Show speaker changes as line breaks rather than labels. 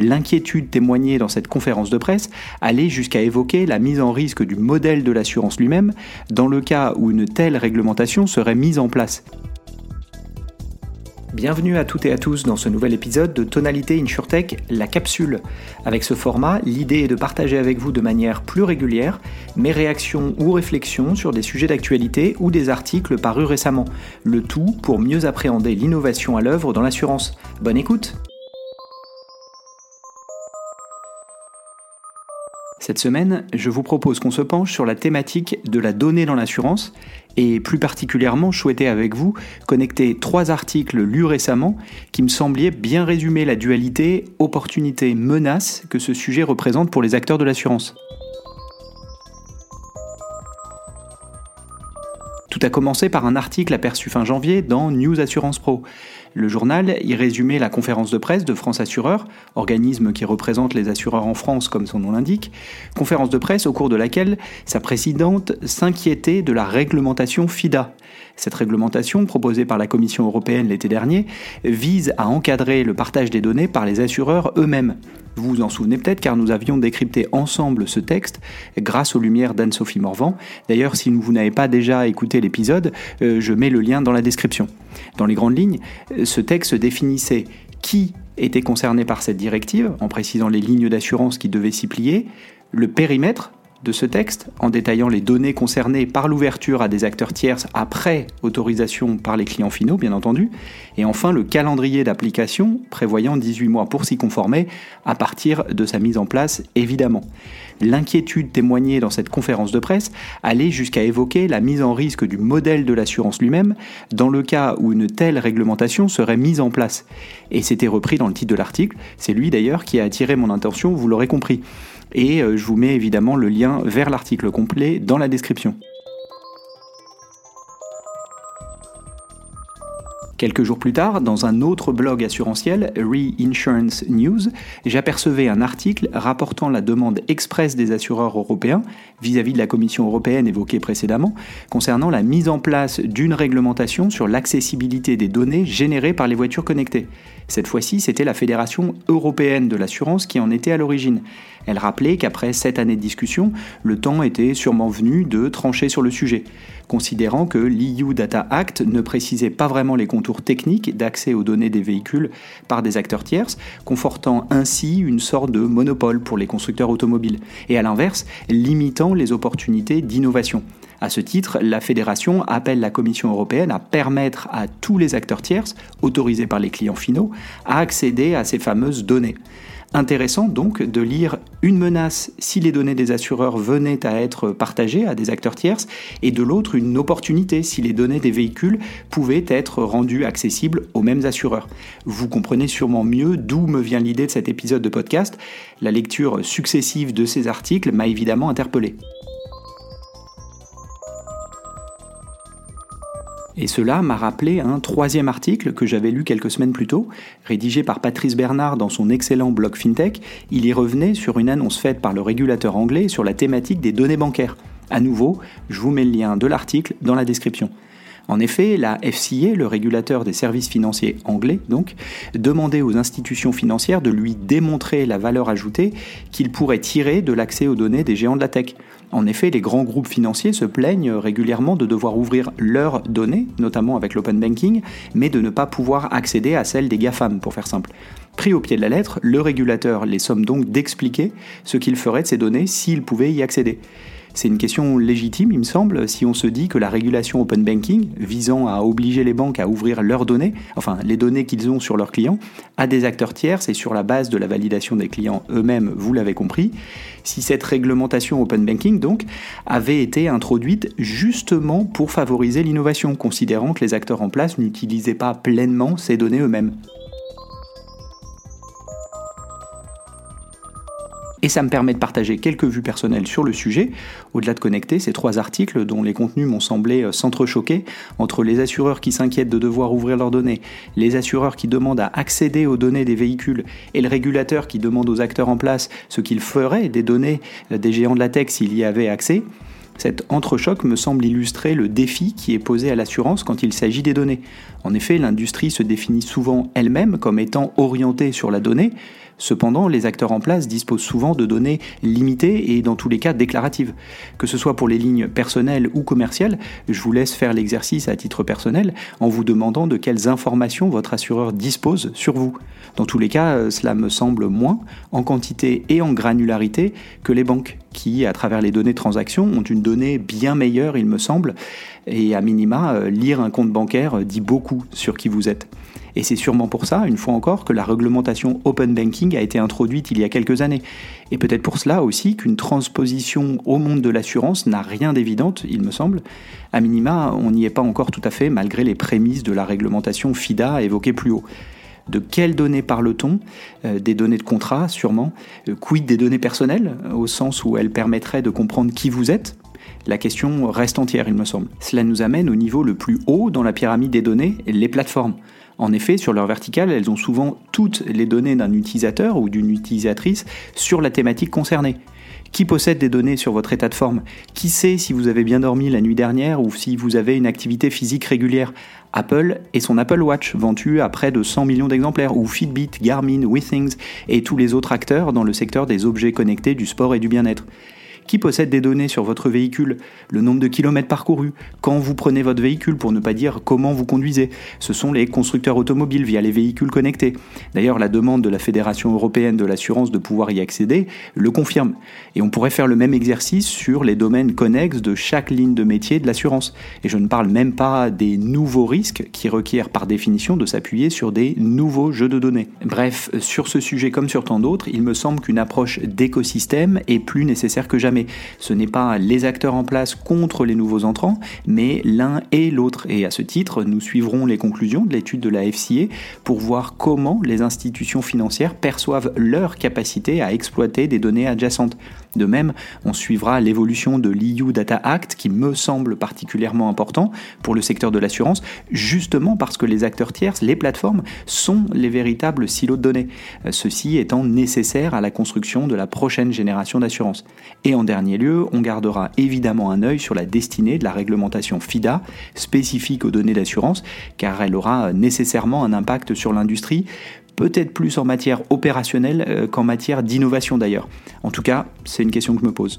L'inquiétude témoignée dans cette conférence de presse allait jusqu'à évoquer la mise en risque du modèle de l'assurance lui-même dans le cas où une telle réglementation serait mise en place. Bienvenue à toutes et à tous dans ce nouvel épisode de Tonalité InsurTech, la capsule. Avec ce format, l'idée est de partager avec vous de manière plus régulière mes réactions ou réflexions sur des sujets d'actualité ou des articles parus récemment. Le tout pour mieux appréhender l'innovation à l'œuvre dans l'assurance. Bonne écoute! Cette semaine, je vous propose qu'on se penche sur la thématique de la donnée dans l'assurance et plus particulièrement souhaiter avec vous connecter trois articles lus récemment qui me semblaient bien résumer la dualité opportunité-menace que ce sujet représente pour les acteurs de l'assurance. Tout a commencé par un article aperçu fin janvier dans News Assurance Pro. Le journal y résumait la conférence de presse de France Assureur, organisme qui représente les assureurs en France comme son nom l'indique, conférence de presse au cours de laquelle sa présidente s'inquiétait de la réglementation FIDA. Cette réglementation, proposée par la Commission européenne l'été dernier, vise à encadrer le partage des données par les assureurs eux-mêmes. Vous vous en souvenez peut-être car nous avions décrypté ensemble ce texte grâce aux lumières d'Anne-Sophie Morvan. D'ailleurs, si vous n'avez pas déjà écouté l'épisode, euh, je mets le lien dans la description. Dans les grandes lignes, ce texte définissait qui était concerné par cette directive, en précisant les lignes d'assurance qui devaient s'y plier, le périmètre de ce texte, en détaillant les données concernées par l'ouverture à des acteurs tierces après autorisation par les clients finaux, bien entendu, et enfin le calendrier d'application, prévoyant 18 mois pour s'y conformer, à partir de sa mise en place, évidemment. L'inquiétude témoignée dans cette conférence de presse allait jusqu'à évoquer la mise en risque du modèle de l'assurance lui-même dans le cas où une telle réglementation serait mise en place. Et c'était repris dans le titre de l'article, c'est lui d'ailleurs qui a attiré mon attention, vous l'aurez compris et euh, je vous mets évidemment le lien vers l'article complet dans la description. Quelques jours plus tard, dans un autre blog assurantiel, Reinsurance News, j'apercevais un article rapportant la demande expresse des assureurs européens vis-à-vis de la Commission européenne évoquée précédemment concernant la mise en place d'une réglementation sur l'accessibilité des données générées par les voitures connectées. Cette fois-ci, c'était la Fédération européenne de l'assurance qui en était à l'origine. Elle rappelait qu'après sept années de discussion, le temps était sûrement venu de trancher sur le sujet, considérant que l'EU Data Act ne précisait pas vraiment les contours techniques d'accès aux données des véhicules par des acteurs tierces, confortant ainsi une sorte de monopole pour les constructeurs automobiles, et à l'inverse, limitant les opportunités d'innovation. À ce titre, la Fédération appelle la Commission européenne à permettre à tous les acteurs tierces, autorisés par les clients finaux, à accéder à ces fameuses données. Intéressant donc de lire une menace si les données des assureurs venaient à être partagées à des acteurs tierces et de l'autre une opportunité si les données des véhicules pouvaient être rendues accessibles aux mêmes assureurs. Vous comprenez sûrement mieux d'où me vient l'idée de cet épisode de podcast. La lecture successive de ces articles m'a évidemment interpellé. Et cela m'a rappelé un troisième article que j'avais lu quelques semaines plus tôt, rédigé par Patrice Bernard dans son excellent blog FinTech. Il y revenait sur une annonce faite par le régulateur anglais sur la thématique des données bancaires. À nouveau, je vous mets le lien de l'article dans la description. En effet, la FCA, le régulateur des services financiers anglais, donc, demandait aux institutions financières de lui démontrer la valeur ajoutée qu'il pourrait tirer de l'accès aux données des géants de la tech. En effet, les grands groupes financiers se plaignent régulièrement de devoir ouvrir leurs données, notamment avec l'open banking, mais de ne pas pouvoir accéder à celles des GAFAM, pour faire simple. Pris au pied de la lettre, le régulateur les somme donc d'expliquer ce qu'il ferait de ces données s'il pouvait y accéder. C'est une question légitime, il me semble, si on se dit que la régulation open banking, visant à obliger les banques à ouvrir leurs données, enfin les données qu'ils ont sur leurs clients, à des acteurs tiers, c'est sur la base de la validation des clients eux-mêmes, vous l'avez compris, si cette réglementation open banking, donc, avait été introduite justement pour favoriser l'innovation, considérant que les acteurs en place n'utilisaient pas pleinement ces données eux-mêmes. Et ça me permet de partager quelques vues personnelles sur le sujet, au-delà de connecter ces trois articles dont les contenus m'ont semblé euh, s'entrechoquer entre les assureurs qui s'inquiètent de devoir ouvrir leurs données, les assureurs qui demandent à accéder aux données des véhicules et le régulateur qui demande aux acteurs en place ce qu'ils feraient des données euh, des géants de la tech s'il y avait accès. Cet entrechoc me semble illustrer le défi qui est posé à l'assurance quand il s'agit des données. En effet, l'industrie se définit souvent elle-même comme étant orientée sur la donnée, Cependant, les acteurs en place disposent souvent de données limitées et dans tous les cas déclaratives. Que ce soit pour les lignes personnelles ou commerciales, je vous laisse faire l'exercice à titre personnel en vous demandant de quelles informations votre assureur dispose sur vous. Dans tous les cas, euh, cela me semble moins en quantité et en granularité que les banques qui, à travers les données de transaction, ont une donnée bien meilleure, il me semble, et à minima, euh, lire un compte bancaire dit beaucoup sur qui vous êtes. Et c'est sûrement pour ça, une fois encore, que la réglementation Open Banking a été introduite il y a quelques années. Et peut-être pour cela aussi qu'une transposition au monde de l'assurance n'a rien d'évidente, il me semble. À minima, on n'y est pas encore tout à fait, malgré les prémices de la réglementation FIDA évoquée plus haut. De quelles données parle-t-on? Euh, Des données de contrat, sûrement. Euh, quid des données personnelles, au sens où elles permettraient de comprendre qui vous êtes? La question reste entière, il me semble. Cela nous amène au niveau le plus haut dans la pyramide des données, les plateformes. En effet, sur leur verticale, elles ont souvent toutes les données d'un utilisateur ou d'une utilisatrice sur la thématique concernée. Qui possède des données sur votre état de forme? Qui sait si vous avez bien dormi la nuit dernière ou si vous avez une activité physique régulière? Apple et son Apple Watch, vendu à près de 100 millions d'exemplaires, ou Fitbit, Garmin, Withings et tous les autres acteurs dans le secteur des objets connectés du sport et du bien-être qui possède des données sur votre véhicule, le nombre de kilomètres parcourus, quand vous prenez votre véhicule pour ne pas dire comment vous conduisez? Ce sont les constructeurs automobiles via les véhicules connectés. D'ailleurs, la demande de la Fédération européenne de l'assurance de pouvoir y accéder le confirme. Et on pourrait faire le même exercice sur les domaines connexes de chaque ligne de métier de l'assurance. Et je ne parle même pas des nouveaux risques qui requièrent par définition de s'appuyer sur des nouveaux jeux de données. Bref, sur ce sujet comme sur tant d'autres, il me semble qu'une approche d'écosystème est plus nécessaire que jamais ce n'est pas les acteurs en place contre les nouveaux entrants, mais l'un et l'autre. Et à ce titre, nous suivrons les conclusions de l'étude de la FCA pour voir comment les institutions financières perçoivent leur capacité à exploiter des données adjacentes. De même, on suivra l'évolution de l'EU Data Act qui me semble particulièrement important pour le secteur de l'assurance, justement parce que les acteurs tierces, les plateformes, sont les véritables silos de données, ceci étant nécessaire à la construction de la prochaine génération d'assurance. Et en dernier lieu, on gardera évidemment un œil sur la destinée de la réglementation FIDA, spécifique aux données d'assurance, car elle aura nécessairement un impact sur l'industrie, peut-être plus en matière opérationnelle euh, qu'en matière d'innovation d'ailleurs. En tout cas, c'est une question que je me pose.